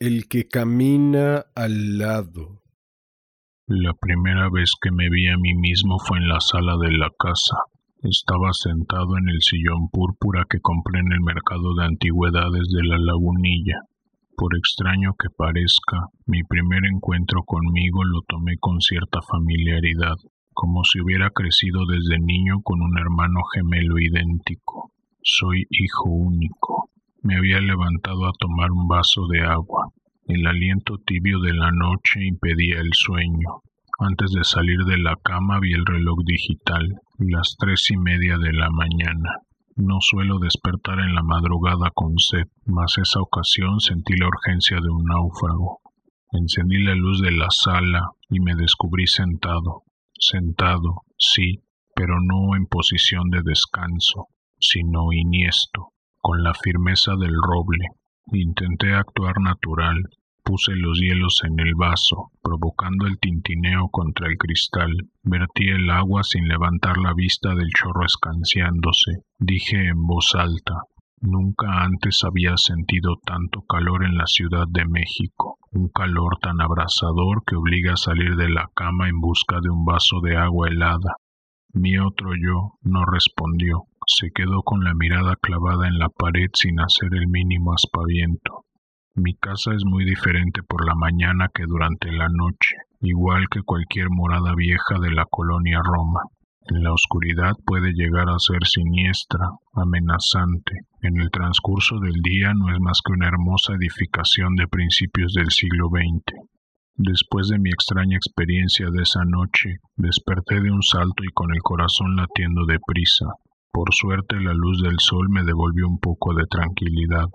el que camina al lado. La primera vez que me vi a mí mismo fue en la sala de la casa. Estaba sentado en el sillón púrpura que compré en el mercado de antigüedades de la lagunilla. Por extraño que parezca, mi primer encuentro conmigo lo tomé con cierta familiaridad, como si hubiera crecido desde niño con un hermano gemelo idéntico. Soy hijo único. Me había levantado a tomar un vaso de agua. El aliento tibio de la noche impedía el sueño. Antes de salir de la cama vi el reloj digital, las tres y media de la mañana. No suelo despertar en la madrugada con sed, mas esa ocasión sentí la urgencia de un náufrago. Encendí la luz de la sala y me descubrí sentado. Sentado, sí, pero no en posición de descanso, sino iniesto con la firmeza del roble. Intenté actuar natural, puse los hielos en el vaso, provocando el tintineo contra el cristal. Vertí el agua sin levantar la vista del chorro escanciándose. Dije en voz alta, Nunca antes había sentido tanto calor en la Ciudad de México, un calor tan abrasador que obliga a salir de la cama en busca de un vaso de agua helada. Mi otro yo no respondió, se quedó con la mirada clavada en la pared sin hacer el mínimo aspaviento. Mi casa es muy diferente por la mañana que durante la noche, igual que cualquier morada vieja de la colonia Roma. En la oscuridad puede llegar a ser siniestra, amenazante. En el transcurso del día no es más que una hermosa edificación de principios del siglo XX. Después de mi extraña experiencia de esa noche, desperté de un salto y con el corazón latiendo deprisa. Por suerte la luz del sol me devolvió un poco de tranquilidad.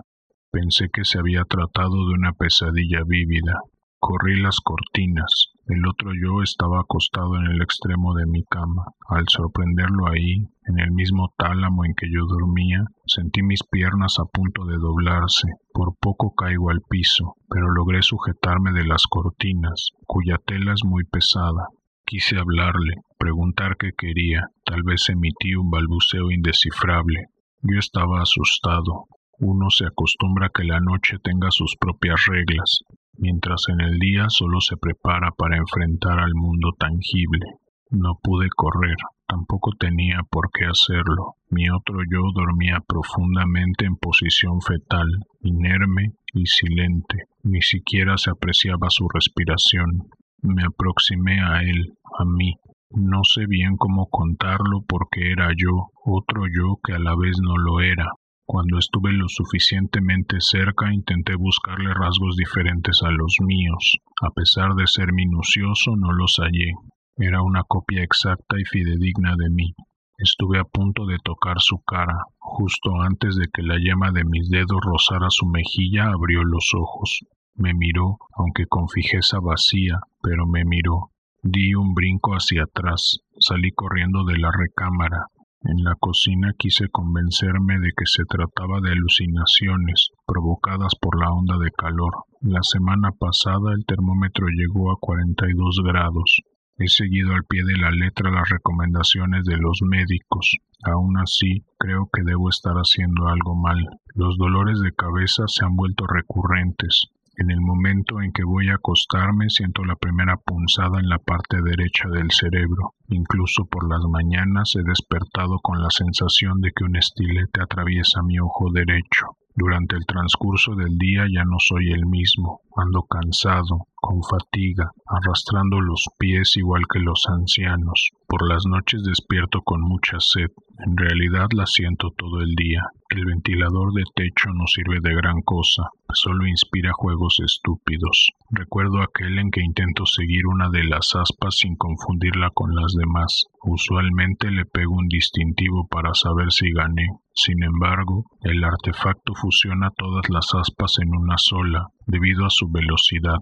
Pensé que se había tratado de una pesadilla vívida. Corrí las cortinas. El otro yo estaba acostado en el extremo de mi cama. Al sorprenderlo ahí, en el mismo tálamo en que yo dormía, sentí mis piernas a punto de doblarse. Por poco caigo al piso, pero logré sujetarme de las cortinas, cuya tela es muy pesada. Quise hablarle, preguntar qué quería. Tal vez emití un balbuceo indescifrable. Yo estaba asustado. Uno se acostumbra a que la noche tenga sus propias reglas, mientras en el día solo se prepara para enfrentar al mundo tangible. No pude correr, tampoco tenía por qué hacerlo. Mi otro yo dormía profundamente en posición fetal, inerme y silente. Ni siquiera se apreciaba su respiración. Me aproximé a él, a mí. No sé bien cómo contarlo porque era yo, otro yo que a la vez no lo era. Cuando estuve lo suficientemente cerca intenté buscarle rasgos diferentes a los míos. A pesar de ser minucioso no los hallé. Era una copia exacta y fidedigna de mí. Estuve a punto de tocar su cara. Justo antes de que la yema de mis dedos rozara su mejilla abrió los ojos. Me miró, aunque con fijeza vacía, pero me miró. Di un brinco hacia atrás, salí corriendo de la recámara. En la cocina quise convencerme de que se trataba de alucinaciones provocadas por la onda de calor. La semana pasada el termómetro llegó a 42 grados. He seguido al pie de la letra las recomendaciones de los médicos. Aún así, creo que debo estar haciendo algo mal. Los dolores de cabeza se han vuelto recurrentes. En el momento en que voy a acostarme siento la primera punzada en la parte derecha del cerebro. Incluso por las mañanas he despertado con la sensación de que un estilete atraviesa mi ojo derecho. Durante el transcurso del día ya no soy el mismo, ando cansado, con fatiga, arrastrando los pies igual que los ancianos. Por las noches despierto con mucha sed. En realidad la siento todo el día. El ventilador de techo no sirve de gran cosa, solo inspira juegos estúpidos. Recuerdo aquel en que intento seguir una de las aspas sin confundirla con las demás. Usualmente le pego un distintivo para saber si gané. Sin embargo, el artefacto fusiona todas las aspas en una sola, debido a su velocidad.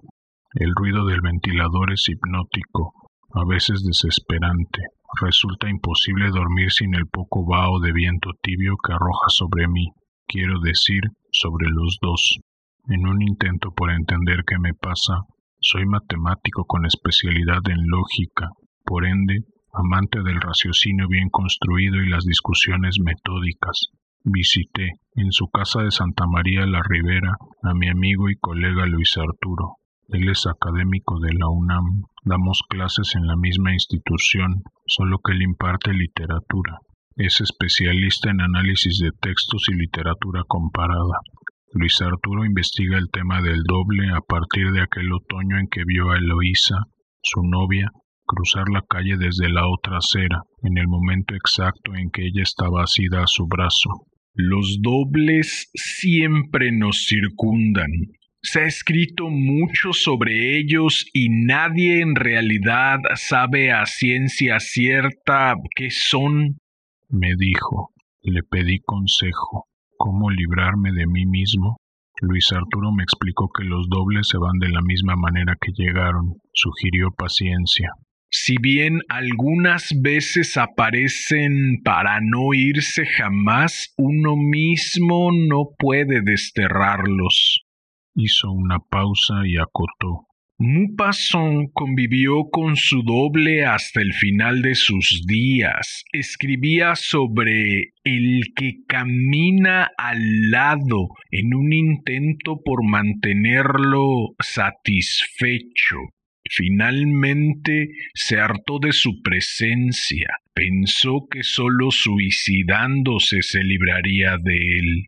El ruido del ventilador es hipnótico, a veces desesperante. Resulta imposible dormir sin el poco vaho de viento tibio que arroja sobre mí, quiero decir, sobre los dos. En un intento por entender qué me pasa, soy matemático con especialidad en lógica, por ende, amante del raciocinio bien construido y las discusiones metódicas. Visité, en su casa de Santa María la Ribera, a mi amigo y colega Luis Arturo. Él es académico de la UNAM. Damos clases en la misma institución, solo que él imparte literatura. Es especialista en análisis de textos y literatura comparada. Luis Arturo investiga el tema del doble a partir de aquel otoño en que vio a Eloísa, su novia, cruzar la calle desde la otra acera, en el momento exacto en que ella estaba asida a su brazo. Los dobles siempre nos circundan, se ha escrito mucho sobre ellos y nadie en realidad sabe a ciencia cierta qué son. Me dijo, le pedí consejo, cómo librarme de mí mismo. Luis Arturo me explicó que los dobles se van de la misma manera que llegaron, sugirió paciencia. Si bien algunas veces aparecen para no irse jamás, uno mismo no puede desterrarlos. Hizo una pausa y acotó. Mupasson convivió con su doble hasta el final de sus días. Escribía sobre el que camina al lado en un intento por mantenerlo satisfecho. Finalmente se hartó de su presencia. Pensó que sólo suicidándose se libraría de él.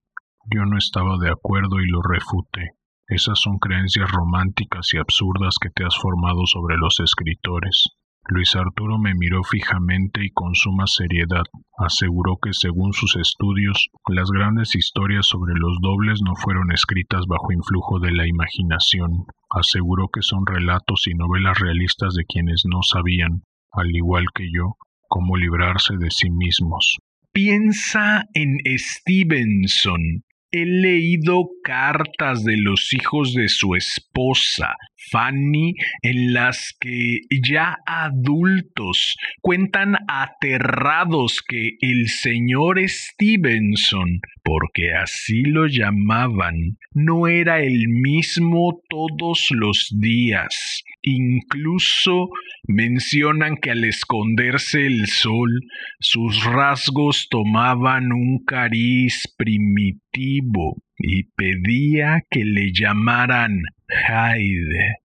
Yo no estaba de acuerdo y lo refuté. Esas son creencias románticas y absurdas que te has formado sobre los escritores. Luis Arturo me miró fijamente y con suma seriedad. Aseguró que según sus estudios, las grandes historias sobre los dobles no fueron escritas bajo influjo de la imaginación. Aseguró que son relatos y novelas realistas de quienes no sabían, al igual que yo, cómo librarse de sí mismos. Piensa en Stevenson, he leído cartas de los hijos de su esposa, Fanny, en las que ya adultos cuentan aterrados que el señor Stevenson, porque así lo llamaban, no era el mismo todos los días. Incluso mencionan que al esconderse el sol, sus rasgos tomaban un cariz primitivo y pedía que le llamaran Hyde.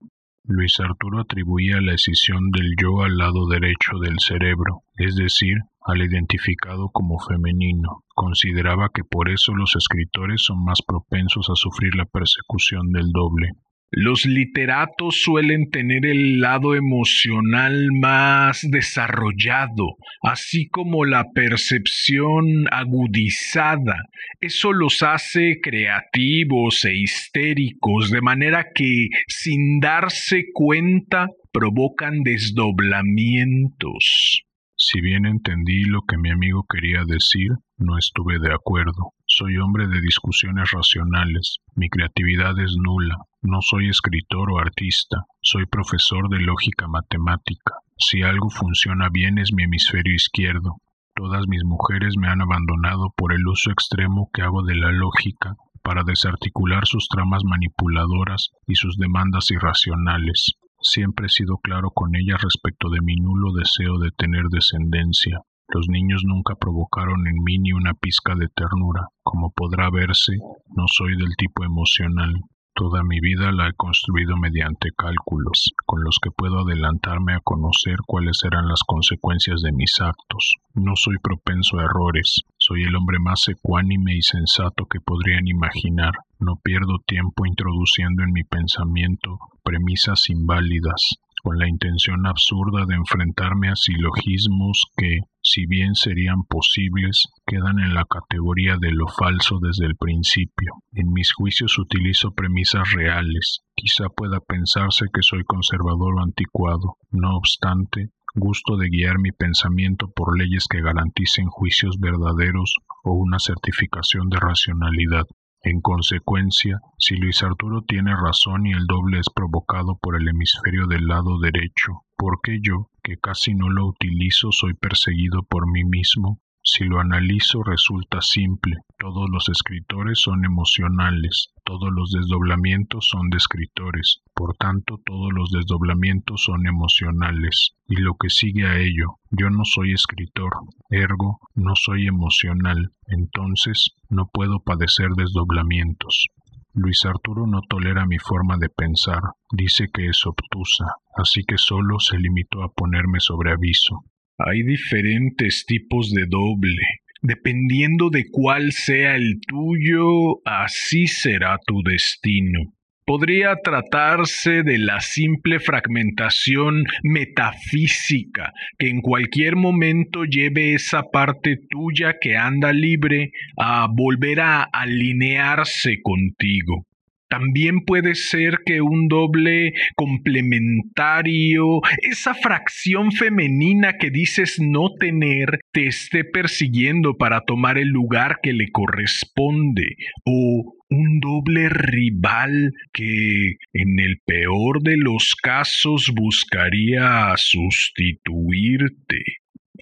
Luis Arturo atribuía la escisión del yo al lado derecho del cerebro, es decir, al identificado como femenino. Consideraba que por eso los escritores son más propensos a sufrir la persecución del doble. Los literatos suelen tener el lado emocional más desarrollado, así como la percepción agudizada. Eso los hace creativos e histéricos, de manera que, sin darse cuenta, provocan desdoblamientos. Si bien entendí lo que mi amigo quería decir, no estuve de acuerdo. Soy hombre de discusiones racionales. Mi creatividad es nula. No soy escritor o artista, soy profesor de lógica matemática. Si algo funciona bien es mi hemisferio izquierdo. Todas mis mujeres me han abandonado por el uso extremo que hago de la lógica para desarticular sus tramas manipuladoras y sus demandas irracionales. Siempre he sido claro con ellas respecto de mi nulo deseo de tener descendencia. Los niños nunca provocaron en mí ni una pizca de ternura. Como podrá verse, no soy del tipo emocional. Toda mi vida la he construido mediante cálculos, con los que puedo adelantarme a conocer cuáles serán las consecuencias de mis actos. No soy propenso a errores, soy el hombre más ecuánime y sensato que podrían imaginar. No pierdo tiempo introduciendo en mi pensamiento premisas inválidas. con la intención absurda de enfrentarme a silogismos que, si bien serían posibles, quedan en la categoría de lo falso desde el principio. En mis juicios utilizo premisas reales. Quizá pueda pensarse que soy conservador o anticuado. No obstante, gusto de guiar mi pensamiento por leyes que garanticen juicios verdaderos o una certificación de racionalidad. En consecuencia, si Luis Arturo tiene razón y el doble es provocado por el hemisferio del lado derecho, ¿por qué yo, que casi no lo utilizo, soy perseguido por mí mismo? Si lo analizo resulta simple. Todos los escritores son emocionales, todos los desdoblamientos son de escritores, por tanto todos los desdoblamientos son emocionales. Y lo que sigue a ello, yo no soy escritor, ergo no soy emocional, entonces no puedo padecer desdoblamientos. Luis Arturo no tolera mi forma de pensar, dice que es obtusa, así que solo se limitó a ponerme sobre aviso. Hay diferentes tipos de doble. Dependiendo de cuál sea el tuyo, así será tu destino. Podría tratarse de la simple fragmentación metafísica que en cualquier momento lleve esa parte tuya que anda libre a volver a alinearse contigo. También puede ser que un doble complementario, esa fracción femenina que dices no tener, te esté persiguiendo para tomar el lugar que le corresponde. O un doble rival que en el peor de los casos buscaría sustituirte.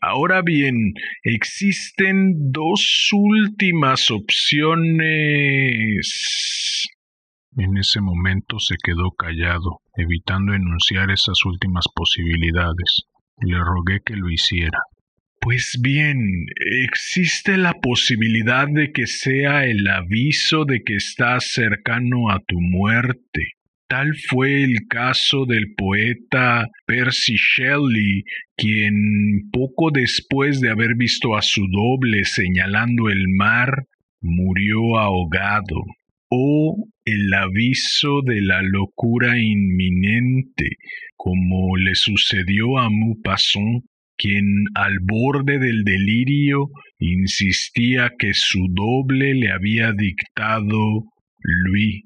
Ahora bien, existen dos últimas opciones en ese momento se quedó callado, evitando enunciar esas últimas posibilidades. Le rogué que lo hiciera. Pues bien, existe la posibilidad de que sea el aviso de que estás cercano a tu muerte. Tal fue el caso del poeta Percy Shelley, quien poco después de haber visto a su doble señalando el mar, murió ahogado o el aviso de la locura inminente, como le sucedió a Maupassant, quien al borde del delirio insistía que su doble le había dictado Luis.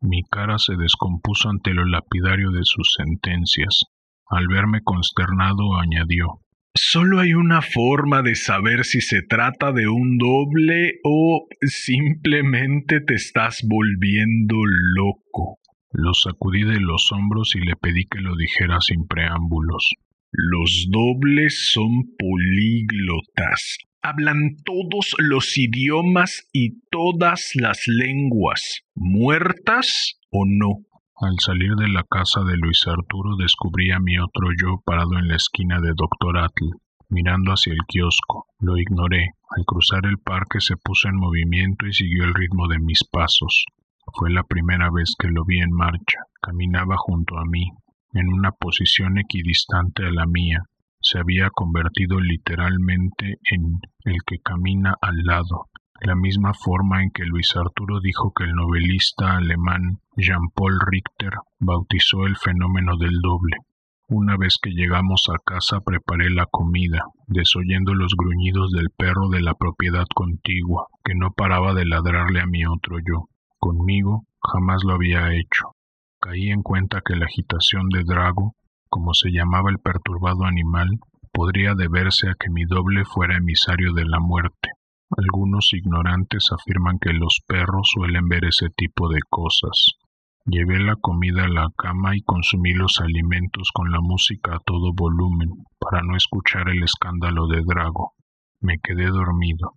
Mi cara se descompuso ante lo lapidario de sus sentencias. Al verme consternado, añadió Solo hay una forma de saber si se trata de un doble o simplemente te estás volviendo loco. Lo sacudí de los hombros y le pedí que lo dijera sin preámbulos. Los dobles son políglotas. Hablan todos los idiomas y todas las lenguas, muertas o no. Al salir de la casa de Luis Arturo descubrí a mi otro yo parado en la esquina de Doctor Atle, mirando hacia el kiosco. Lo ignoré. Al cruzar el parque se puso en movimiento y siguió el ritmo de mis pasos. Fue la primera vez que lo vi en marcha. Caminaba junto a mí, en una posición equidistante a la mía. Se había convertido literalmente en el que camina al lado, la misma forma en que Luis Arturo dijo que el novelista alemán Jean-Paul Richter bautizó el fenómeno del doble. Una vez que llegamos a casa preparé la comida, desoyendo los gruñidos del perro de la propiedad contigua, que no paraba de ladrarle a mi otro yo. Conmigo jamás lo había hecho. Caí en cuenta que la agitación de Drago, como se llamaba el perturbado animal, podría deberse a que mi doble fuera emisario de la muerte. Algunos ignorantes afirman que los perros suelen ver ese tipo de cosas. Llevé la comida a la cama y consumí los alimentos con la música a todo volumen para no escuchar el escándalo de Drago. Me quedé dormido.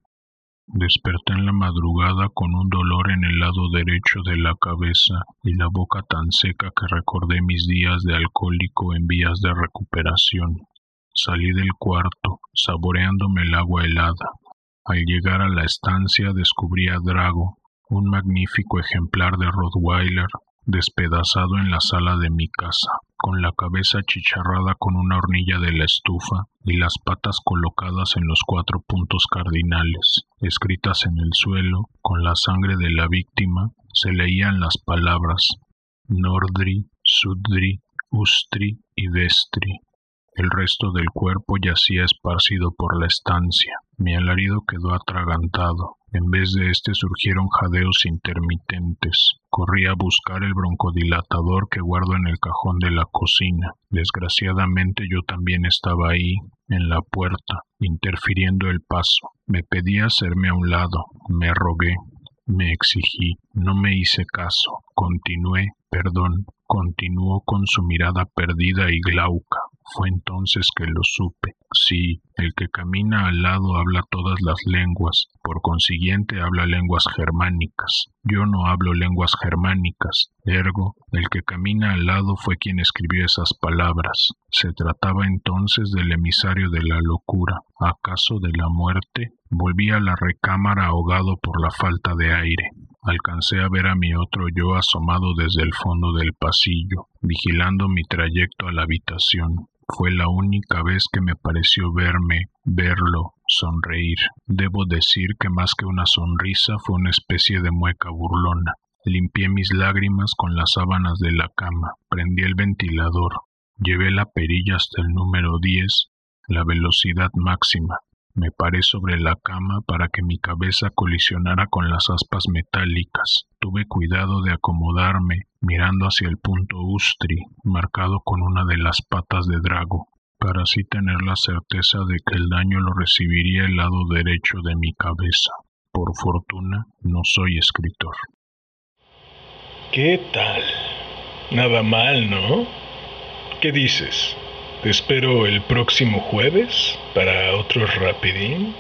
Desperté en la madrugada con un dolor en el lado derecho de la cabeza y la boca tan seca que recordé mis días de alcohólico en vías de recuperación. Salí del cuarto, saboreándome el agua helada. Al llegar a la estancia descubrí a Drago, un magnífico ejemplar de Rottweiler, despedazado en la sala de mi casa, con la cabeza chicharrada con una hornilla de la estufa y las patas colocadas en los cuatro puntos cardinales. Escritas en el suelo, con la sangre de la víctima, se leían las palabras Nordri, Sudri, ustri y destri. El resto del cuerpo yacía esparcido por la estancia. Mi alarido quedó atragantado. En vez de este surgieron jadeos intermitentes. Corrí a buscar el broncodilatador que guardo en el cajón de la cocina. Desgraciadamente yo también estaba ahí, en la puerta, interfiriendo el paso. Me pedía hacerme a un lado. Me rogué. Me exigí. No me hice caso. Continué. Perdón. Continuó con su mirada perdida y glauca. Fue entonces que lo supe. Sí, el que camina al lado habla todas las lenguas, por consiguiente habla lenguas germánicas. Yo no hablo lenguas germánicas, ergo, el que camina al lado fue quien escribió esas palabras. Se trataba entonces del emisario de la locura, acaso de la muerte. Volví a la recámara ahogado por la falta de aire. Alcancé a ver a mi otro yo asomado desde el fondo del pasillo, vigilando mi trayecto a la habitación. Fue la única vez que me pareció verme, verlo, sonreír. Debo decir que más que una sonrisa fue una especie de mueca burlona. Limpié mis lágrimas con las sábanas de la cama, prendí el ventilador, llevé la perilla hasta el número 10, la velocidad máxima, me paré sobre la cama para que mi cabeza colisionara con las aspas metálicas. Tuve cuidado de acomodarme, mirando hacia el punto Ustri, marcado con una de las patas de Drago, para así tener la certeza de que el daño lo recibiría el lado derecho de mi cabeza. Por fortuna, no soy escritor. ¿Qué tal? Nada mal, ¿no? ¿Qué dices? Te espero el próximo jueves para otro rapidín.